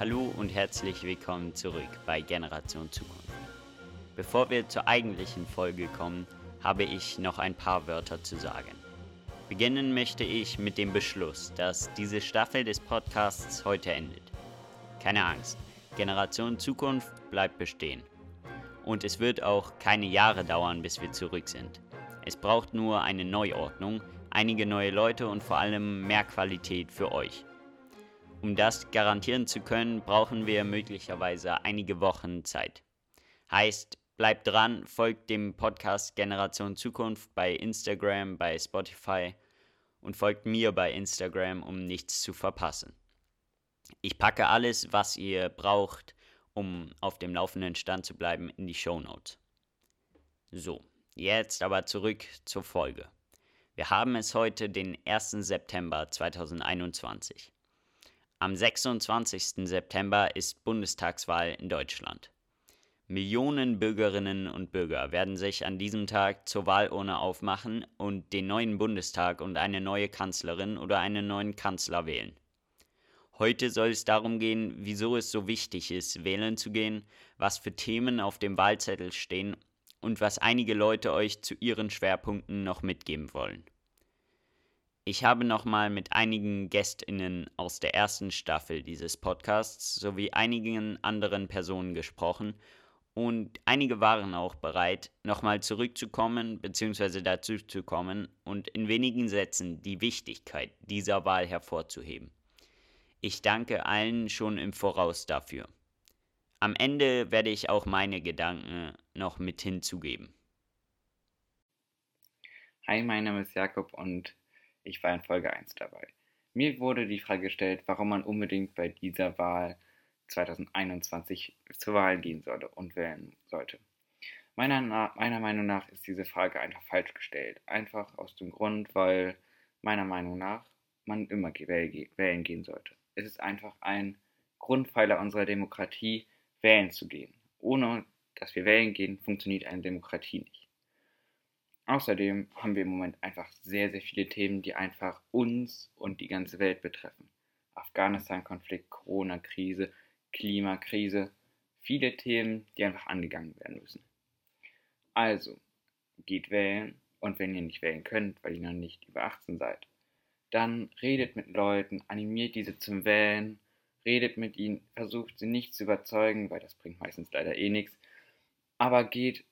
Hallo und herzlich willkommen zurück bei Generation Zukunft. Bevor wir zur eigentlichen Folge kommen, habe ich noch ein paar Wörter zu sagen. Beginnen möchte ich mit dem Beschluss, dass diese Staffel des Podcasts heute endet. Keine Angst, Generation Zukunft bleibt bestehen. Und es wird auch keine Jahre dauern, bis wir zurück sind. Es braucht nur eine Neuordnung, einige neue Leute und vor allem mehr Qualität für euch. Um das garantieren zu können, brauchen wir möglicherweise einige Wochen Zeit. Heißt, bleibt dran, folgt dem Podcast Generation Zukunft bei Instagram, bei Spotify und folgt mir bei Instagram, um nichts zu verpassen. Ich packe alles, was ihr braucht, um auf dem laufenden Stand zu bleiben, in die Show Notes. So, jetzt aber zurück zur Folge. Wir haben es heute den 1. September 2021. Am 26. September ist Bundestagswahl in Deutschland. Millionen Bürgerinnen und Bürger werden sich an diesem Tag zur Wahlurne aufmachen und den neuen Bundestag und eine neue Kanzlerin oder einen neuen Kanzler wählen. Heute soll es darum gehen, wieso es so wichtig ist, wählen zu gehen, was für Themen auf dem Wahlzettel stehen und was einige Leute euch zu ihren Schwerpunkten noch mitgeben wollen. Ich habe nochmal mit einigen Gästinnen aus der ersten Staffel dieses Podcasts sowie einigen anderen Personen gesprochen und einige waren auch bereit, nochmal zurückzukommen bzw. dazu zu kommen und in wenigen Sätzen die Wichtigkeit dieser Wahl hervorzuheben. Ich danke allen schon im Voraus dafür. Am Ende werde ich auch meine Gedanken noch mit hinzugeben. Hi, mein Name ist Jakob und ich war in Folge 1 dabei. Mir wurde die Frage gestellt, warum man unbedingt bei dieser Wahl 2021 zur Wahl gehen solle und wählen sollte. Meiner, meiner Meinung nach ist diese Frage einfach falsch gestellt. Einfach aus dem Grund, weil meiner Meinung nach man immer wählen gehen sollte. Es ist einfach ein Grundpfeiler unserer Demokratie, wählen zu gehen. Ohne dass wir wählen gehen, funktioniert eine Demokratie nicht. Außerdem haben wir im Moment einfach sehr, sehr viele Themen, die einfach uns und die ganze Welt betreffen. Afghanistan-Konflikt, Corona-Krise, Klimakrise, viele Themen, die einfach angegangen werden müssen. Also, geht wählen und wenn ihr nicht wählen könnt, weil ihr noch nicht über 18 seid, dann redet mit Leuten, animiert diese zum Wählen, redet mit ihnen, versucht sie nicht zu überzeugen, weil das bringt meistens leider eh nichts, aber geht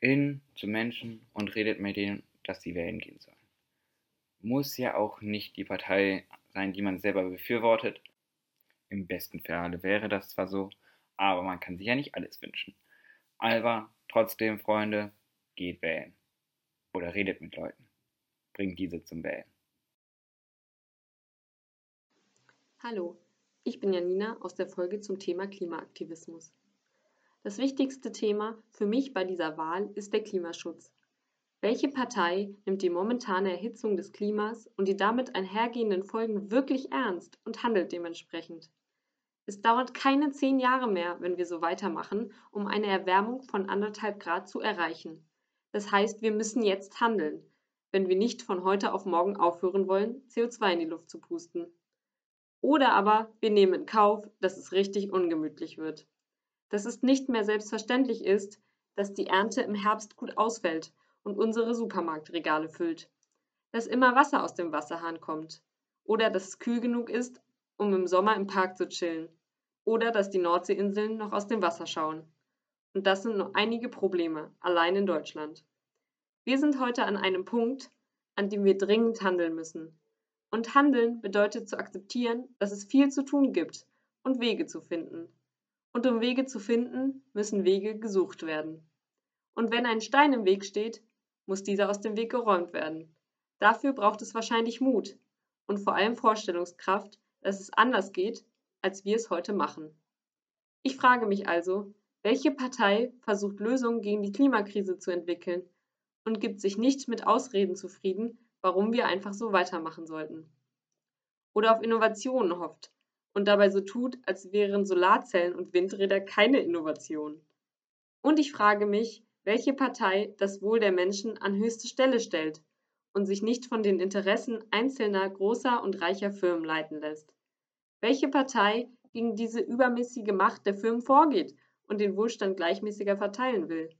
hin zu Menschen und redet mit denen, dass sie wählen gehen sollen. Muss ja auch nicht die Partei sein, die man selber befürwortet. Im besten Falle wäre das zwar so, aber man kann sich ja nicht alles wünschen. Aber trotzdem, Freunde, geht wählen. Oder redet mit Leuten. Bringt diese zum Wählen. Hallo, ich bin Janina aus der Folge zum Thema Klimaaktivismus. Das wichtigste Thema für mich bei dieser Wahl ist der Klimaschutz. Welche Partei nimmt die momentane Erhitzung des Klimas und die damit einhergehenden Folgen wirklich ernst und handelt dementsprechend? Es dauert keine zehn Jahre mehr, wenn wir so weitermachen, um eine Erwärmung von anderthalb Grad zu erreichen. Das heißt, wir müssen jetzt handeln, wenn wir nicht von heute auf morgen aufhören wollen, CO2 in die Luft zu pusten. Oder aber wir nehmen in Kauf, dass es richtig ungemütlich wird dass es nicht mehr selbstverständlich ist, dass die Ernte im Herbst gut ausfällt und unsere Supermarktregale füllt, dass immer Wasser aus dem Wasserhahn kommt oder dass es kühl genug ist, um im Sommer im Park zu chillen oder dass die Nordseeinseln noch aus dem Wasser schauen. Und das sind nur einige Probleme, allein in Deutschland. Wir sind heute an einem Punkt, an dem wir dringend handeln müssen. Und handeln bedeutet zu akzeptieren, dass es viel zu tun gibt und Wege zu finden. Und um Wege zu finden, müssen Wege gesucht werden. Und wenn ein Stein im Weg steht, muss dieser aus dem Weg geräumt werden. Dafür braucht es wahrscheinlich Mut und vor allem Vorstellungskraft, dass es anders geht, als wir es heute machen. Ich frage mich also, welche Partei versucht Lösungen gegen die Klimakrise zu entwickeln und gibt sich nicht mit Ausreden zufrieden, warum wir einfach so weitermachen sollten? Oder auf Innovationen hofft, und dabei so tut, als wären Solarzellen und Windräder keine Innovation. Und ich frage mich, welche Partei das Wohl der Menschen an höchste Stelle stellt und sich nicht von den Interessen einzelner großer und reicher Firmen leiten lässt. Welche Partei gegen diese übermäßige Macht der Firmen vorgeht und den Wohlstand gleichmäßiger verteilen will.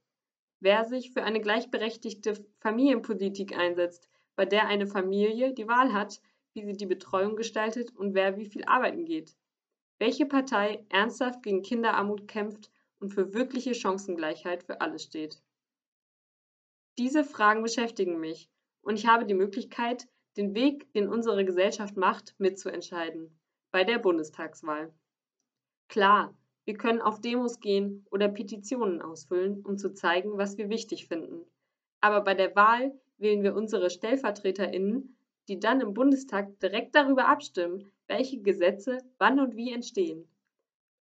Wer sich für eine gleichberechtigte Familienpolitik einsetzt, bei der eine Familie die Wahl hat, wie sie die Betreuung gestaltet und wer wie viel arbeiten geht. Welche Partei ernsthaft gegen Kinderarmut kämpft und für wirkliche Chancengleichheit für alle steht. Diese Fragen beschäftigen mich und ich habe die Möglichkeit, den Weg, den unsere Gesellschaft macht, mitzuentscheiden bei der Bundestagswahl. Klar, wir können auf Demos gehen oder Petitionen ausfüllen, um zu zeigen, was wir wichtig finden. Aber bei der Wahl wählen wir unsere Stellvertreterinnen, die dann im Bundestag direkt darüber abstimmen, welche Gesetze wann und wie entstehen.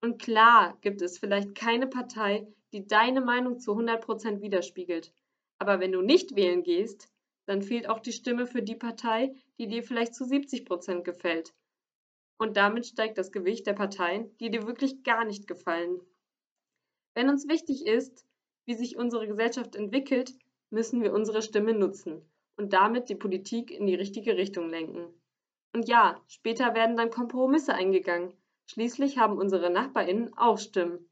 Und klar gibt es vielleicht keine Partei, die deine Meinung zu 100% widerspiegelt. Aber wenn du nicht wählen gehst, dann fehlt auch die Stimme für die Partei, die dir vielleicht zu 70% gefällt. Und damit steigt das Gewicht der Parteien, die dir wirklich gar nicht gefallen. Wenn uns wichtig ist, wie sich unsere Gesellschaft entwickelt, müssen wir unsere Stimme nutzen und damit die Politik in die richtige Richtung lenken. Und ja, später werden dann Kompromisse eingegangen. Schließlich haben unsere Nachbarinnen auch Stimmen.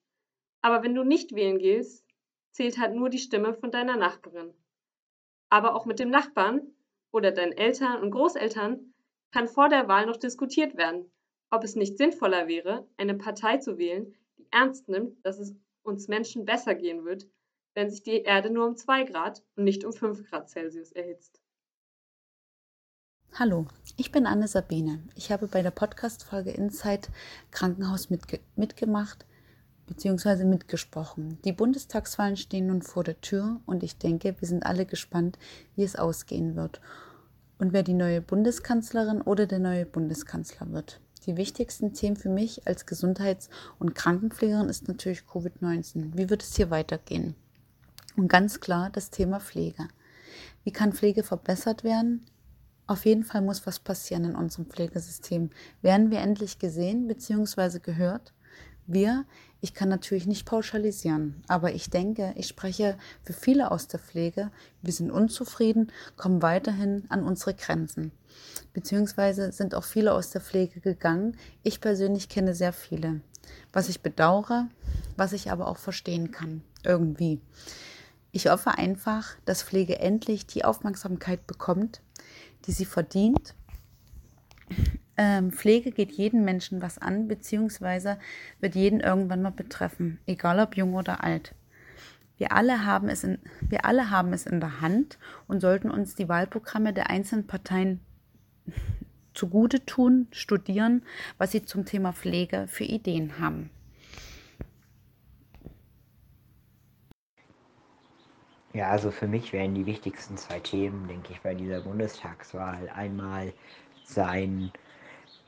Aber wenn du nicht wählen gehst, zählt halt nur die Stimme von deiner Nachbarin. Aber auch mit dem Nachbarn oder deinen Eltern und Großeltern kann vor der Wahl noch diskutiert werden, ob es nicht sinnvoller wäre, eine Partei zu wählen, die ernst nimmt, dass es uns Menschen besser gehen wird, wenn sich die Erde nur um 2 Grad und nicht um 5 Grad Celsius erhitzt. Hallo, ich bin Anne Sabine. Ich habe bei der Podcast-Folge Inside Krankenhaus mitge mitgemacht bzw. mitgesprochen. Die Bundestagswahlen stehen nun vor der Tür und ich denke, wir sind alle gespannt, wie es ausgehen wird und wer die neue Bundeskanzlerin oder der neue Bundeskanzler wird. Die wichtigsten Themen für mich als Gesundheits- und Krankenpflegerin ist natürlich Covid-19. Wie wird es hier weitergehen? Und ganz klar das Thema Pflege. Wie kann Pflege verbessert werden? Auf jeden Fall muss was passieren in unserem Pflegesystem. Werden wir endlich gesehen bzw. gehört? Wir, ich kann natürlich nicht pauschalisieren, aber ich denke, ich spreche für viele aus der Pflege. Wir sind unzufrieden, kommen weiterhin an unsere Grenzen. Beziehungsweise sind auch viele aus der Pflege gegangen. Ich persönlich kenne sehr viele. Was ich bedauere, was ich aber auch verstehen kann. Irgendwie. Ich hoffe einfach, dass Pflege endlich die Aufmerksamkeit bekommt, die sie verdient. Ähm, Pflege geht jeden Menschen was an, beziehungsweise wird jeden irgendwann mal betreffen, egal ob jung oder alt. Wir alle, haben es in, wir alle haben es in der Hand und sollten uns die Wahlprogramme der einzelnen Parteien zugute tun, studieren, was sie zum Thema Pflege für Ideen haben. Ja, also für mich wären die wichtigsten zwei Themen, denke ich, bei dieser Bundestagswahl. Einmal sein,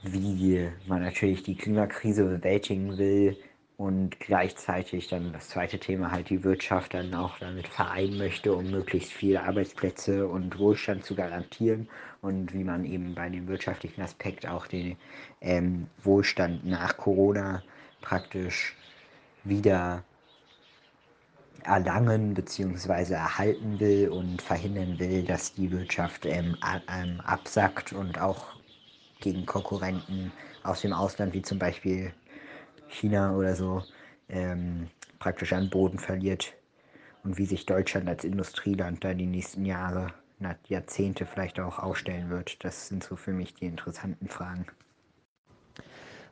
wie man natürlich die Klimakrise bewältigen will und gleichzeitig dann das zweite Thema halt die Wirtschaft dann auch damit vereinen möchte, um möglichst viele Arbeitsplätze und Wohlstand zu garantieren und wie man eben bei dem wirtschaftlichen Aspekt auch den ähm, Wohlstand nach Corona praktisch wieder erlangen bzw. erhalten will und verhindern will, dass die Wirtschaft ähm, ähm, absackt und auch gegen Konkurrenten aus dem Ausland, wie zum Beispiel China oder so, ähm, praktisch an Boden verliert und wie sich Deutschland als Industrieland da die nächsten Jahre, Jahrzehnte vielleicht auch aufstellen wird. Das sind so für mich die interessanten Fragen.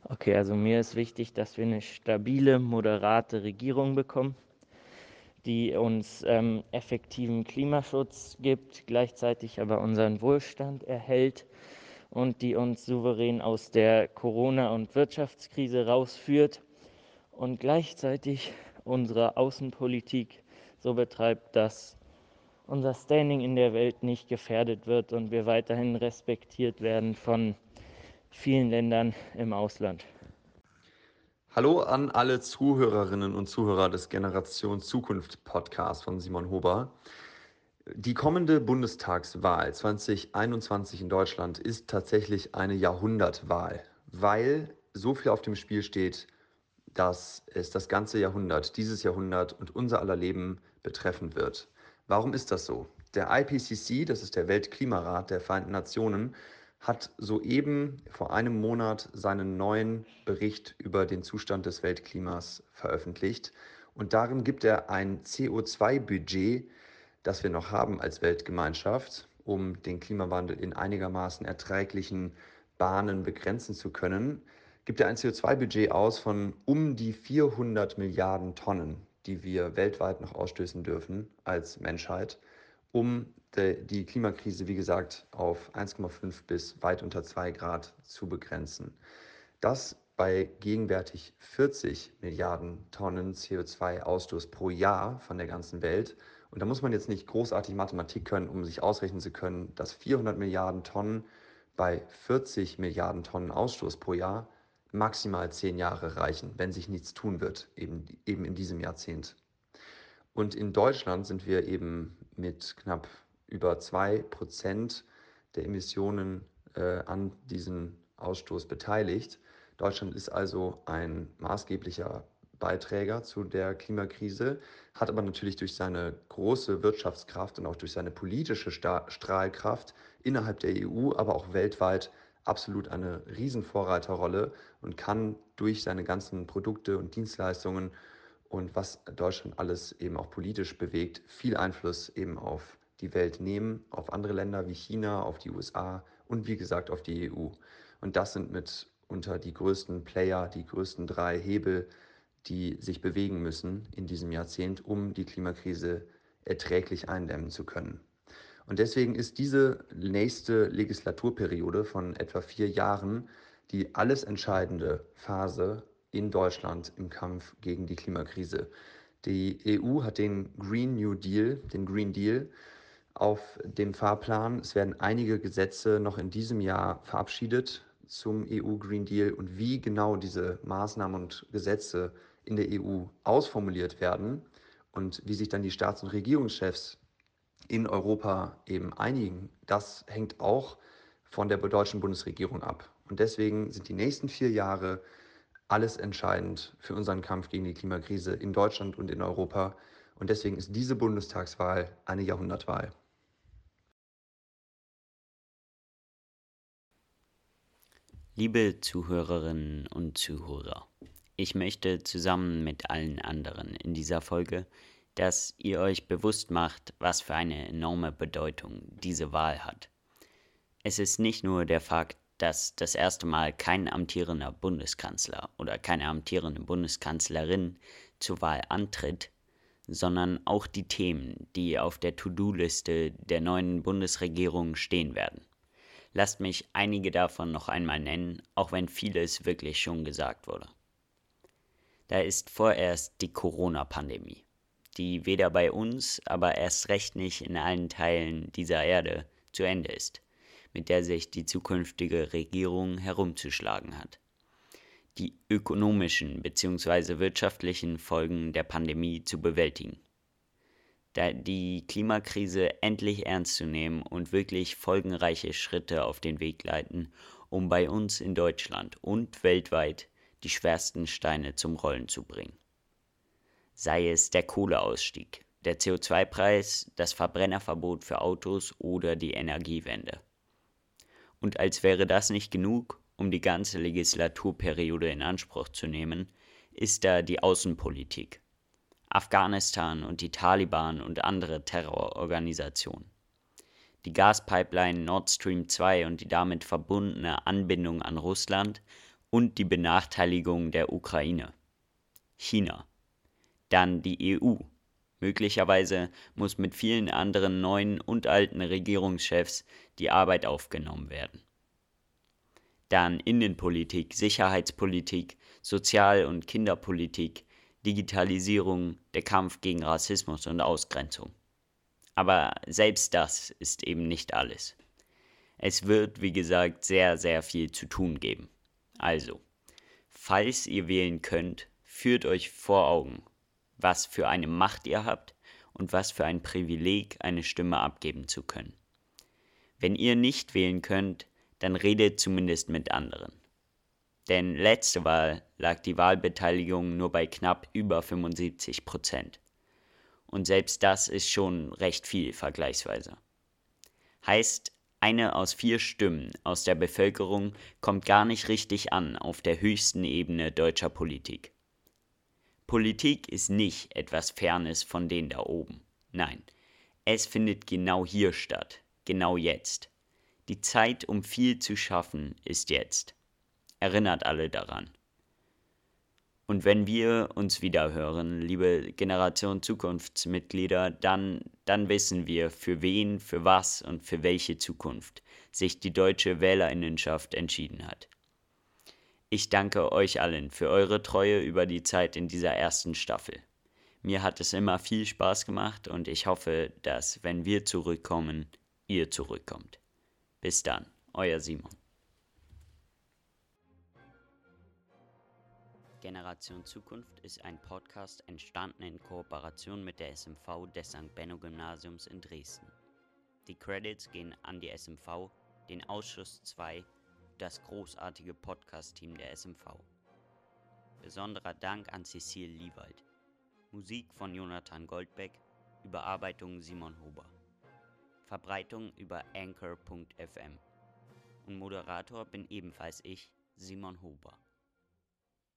Okay, also mir ist wichtig, dass wir eine stabile, moderate Regierung bekommen die uns ähm, effektiven Klimaschutz gibt, gleichzeitig aber unseren Wohlstand erhält und die uns souverän aus der Corona- und Wirtschaftskrise rausführt und gleichzeitig unsere Außenpolitik so betreibt, dass unser Standing in der Welt nicht gefährdet wird und wir weiterhin respektiert werden von vielen Ländern im Ausland. Hallo an alle Zuhörerinnen und Zuhörer des Generation Zukunft Podcasts von Simon Huber. Die kommende Bundestagswahl 2021 in Deutschland ist tatsächlich eine Jahrhundertwahl, weil so viel auf dem Spiel steht, dass es das ganze Jahrhundert, dieses Jahrhundert und unser aller Leben betreffen wird. Warum ist das so? Der IPCC, das ist der Weltklimarat der Vereinten Nationen, hat soeben vor einem Monat seinen neuen Bericht über den Zustand des Weltklimas veröffentlicht. Und darin gibt er ein CO2-Budget, das wir noch haben als Weltgemeinschaft, um den Klimawandel in einigermaßen erträglichen Bahnen begrenzen zu können, gibt er ein CO2-Budget aus von um die 400 Milliarden Tonnen, die wir weltweit noch ausstößen dürfen als Menschheit, um die Klimakrise, wie gesagt, auf 1,5 bis weit unter 2 Grad zu begrenzen. Das bei gegenwärtig 40 Milliarden Tonnen CO2-Ausstoß pro Jahr von der ganzen Welt. Und da muss man jetzt nicht großartig Mathematik können, um sich ausrechnen zu können, dass 400 Milliarden Tonnen bei 40 Milliarden Tonnen Ausstoß pro Jahr maximal 10 Jahre reichen, wenn sich nichts tun wird, eben, eben in diesem Jahrzehnt. Und in Deutschland sind wir eben mit knapp über 2% der Emissionen äh, an diesem Ausstoß beteiligt. Deutschland ist also ein maßgeblicher Beiträger zu der Klimakrise, hat aber natürlich durch seine große Wirtschaftskraft und auch durch seine politische Strahlkraft innerhalb der EU, aber auch weltweit absolut eine Riesenvorreiterrolle und kann durch seine ganzen Produkte und Dienstleistungen und was Deutschland alles eben auch politisch bewegt, viel Einfluss eben auf die Welt nehmen, auf andere Länder wie China, auf die USA und wie gesagt auf die EU. Und das sind mitunter die größten Player, die größten drei Hebel, die sich bewegen müssen in diesem Jahrzehnt, um die Klimakrise erträglich eindämmen zu können. Und deswegen ist diese nächste Legislaturperiode von etwa vier Jahren die alles entscheidende Phase in Deutschland im Kampf gegen die Klimakrise. Die EU hat den Green New Deal, den Green Deal, auf dem Fahrplan. Es werden einige Gesetze noch in diesem Jahr verabschiedet zum EU Green Deal und wie genau diese Maßnahmen und Gesetze in der EU ausformuliert werden und wie sich dann die Staats- und Regierungschefs in Europa eben einigen, das hängt auch von der deutschen Bundesregierung ab. Und deswegen sind die nächsten vier Jahre alles entscheidend für unseren Kampf gegen die Klimakrise in Deutschland und in Europa. Und deswegen ist diese Bundestagswahl eine Jahrhundertwahl. Liebe Zuhörerinnen und Zuhörer, ich möchte zusammen mit allen anderen in dieser Folge, dass ihr euch bewusst macht, was für eine enorme Bedeutung diese Wahl hat. Es ist nicht nur der Fakt, dass das erste Mal kein amtierender Bundeskanzler oder keine amtierende Bundeskanzlerin zur Wahl antritt, sondern auch die Themen, die auf der To-Do-Liste der neuen Bundesregierung stehen werden. Lasst mich einige davon noch einmal nennen, auch wenn vieles wirklich schon gesagt wurde. Da ist vorerst die Corona-Pandemie, die weder bei uns, aber erst recht nicht in allen Teilen dieser Erde zu Ende ist, mit der sich die zukünftige Regierung herumzuschlagen hat. Die ökonomischen bzw. wirtschaftlichen Folgen der Pandemie zu bewältigen die Klimakrise endlich ernst zu nehmen und wirklich folgenreiche Schritte auf den Weg leiten, um bei uns in Deutschland und weltweit die schwersten Steine zum Rollen zu bringen. Sei es der Kohleausstieg, der CO2-Preis, das Verbrennerverbot für Autos oder die Energiewende. Und als wäre das nicht genug, um die ganze Legislaturperiode in Anspruch zu nehmen, ist da die Außenpolitik Afghanistan und die Taliban und andere Terrororganisationen. Die Gaspipeline Nord Stream 2 und die damit verbundene Anbindung an Russland und die Benachteiligung der Ukraine. China. Dann die EU. Möglicherweise muss mit vielen anderen neuen und alten Regierungschefs die Arbeit aufgenommen werden. Dann Innenpolitik, Sicherheitspolitik, Sozial- und Kinderpolitik, Digitalisierung, der Kampf gegen Rassismus und Ausgrenzung. Aber selbst das ist eben nicht alles. Es wird, wie gesagt, sehr, sehr viel zu tun geben. Also, falls ihr wählen könnt, führt euch vor Augen, was für eine Macht ihr habt und was für ein Privileg, eine Stimme abgeben zu können. Wenn ihr nicht wählen könnt, dann redet zumindest mit anderen. Denn letzte Wahl lag die Wahlbeteiligung nur bei knapp über 75 Prozent. Und selbst das ist schon recht viel vergleichsweise. Heißt, Eine aus vier Stimmen aus der Bevölkerung kommt gar nicht richtig an auf der höchsten Ebene deutscher Politik. Politik ist nicht etwas Fernes von denen da oben. Nein, es findet genau hier statt, genau jetzt. Die Zeit, um viel zu schaffen, ist jetzt. Erinnert alle daran. Und wenn wir uns wieder hören, liebe Generation Zukunftsmitglieder, dann, dann wissen wir, für wen, für was und für welche Zukunft sich die deutsche Wählerinnenschaft entschieden hat. Ich danke euch allen für eure Treue über die Zeit in dieser ersten Staffel. Mir hat es immer viel Spaß gemacht und ich hoffe, dass, wenn wir zurückkommen, ihr zurückkommt. Bis dann, euer Simon. Generation Zukunft ist ein Podcast entstanden in Kooperation mit der SMV des St. Benno Gymnasiums in Dresden. Die Credits gehen an die SMV, den Ausschuss 2, das großartige Podcast-Team der SMV. Besonderer Dank an Cecile Liewald. Musik von Jonathan Goldbeck, Überarbeitung Simon Huber. Verbreitung über anchor.fm. Und Moderator bin ebenfalls ich, Simon Huber.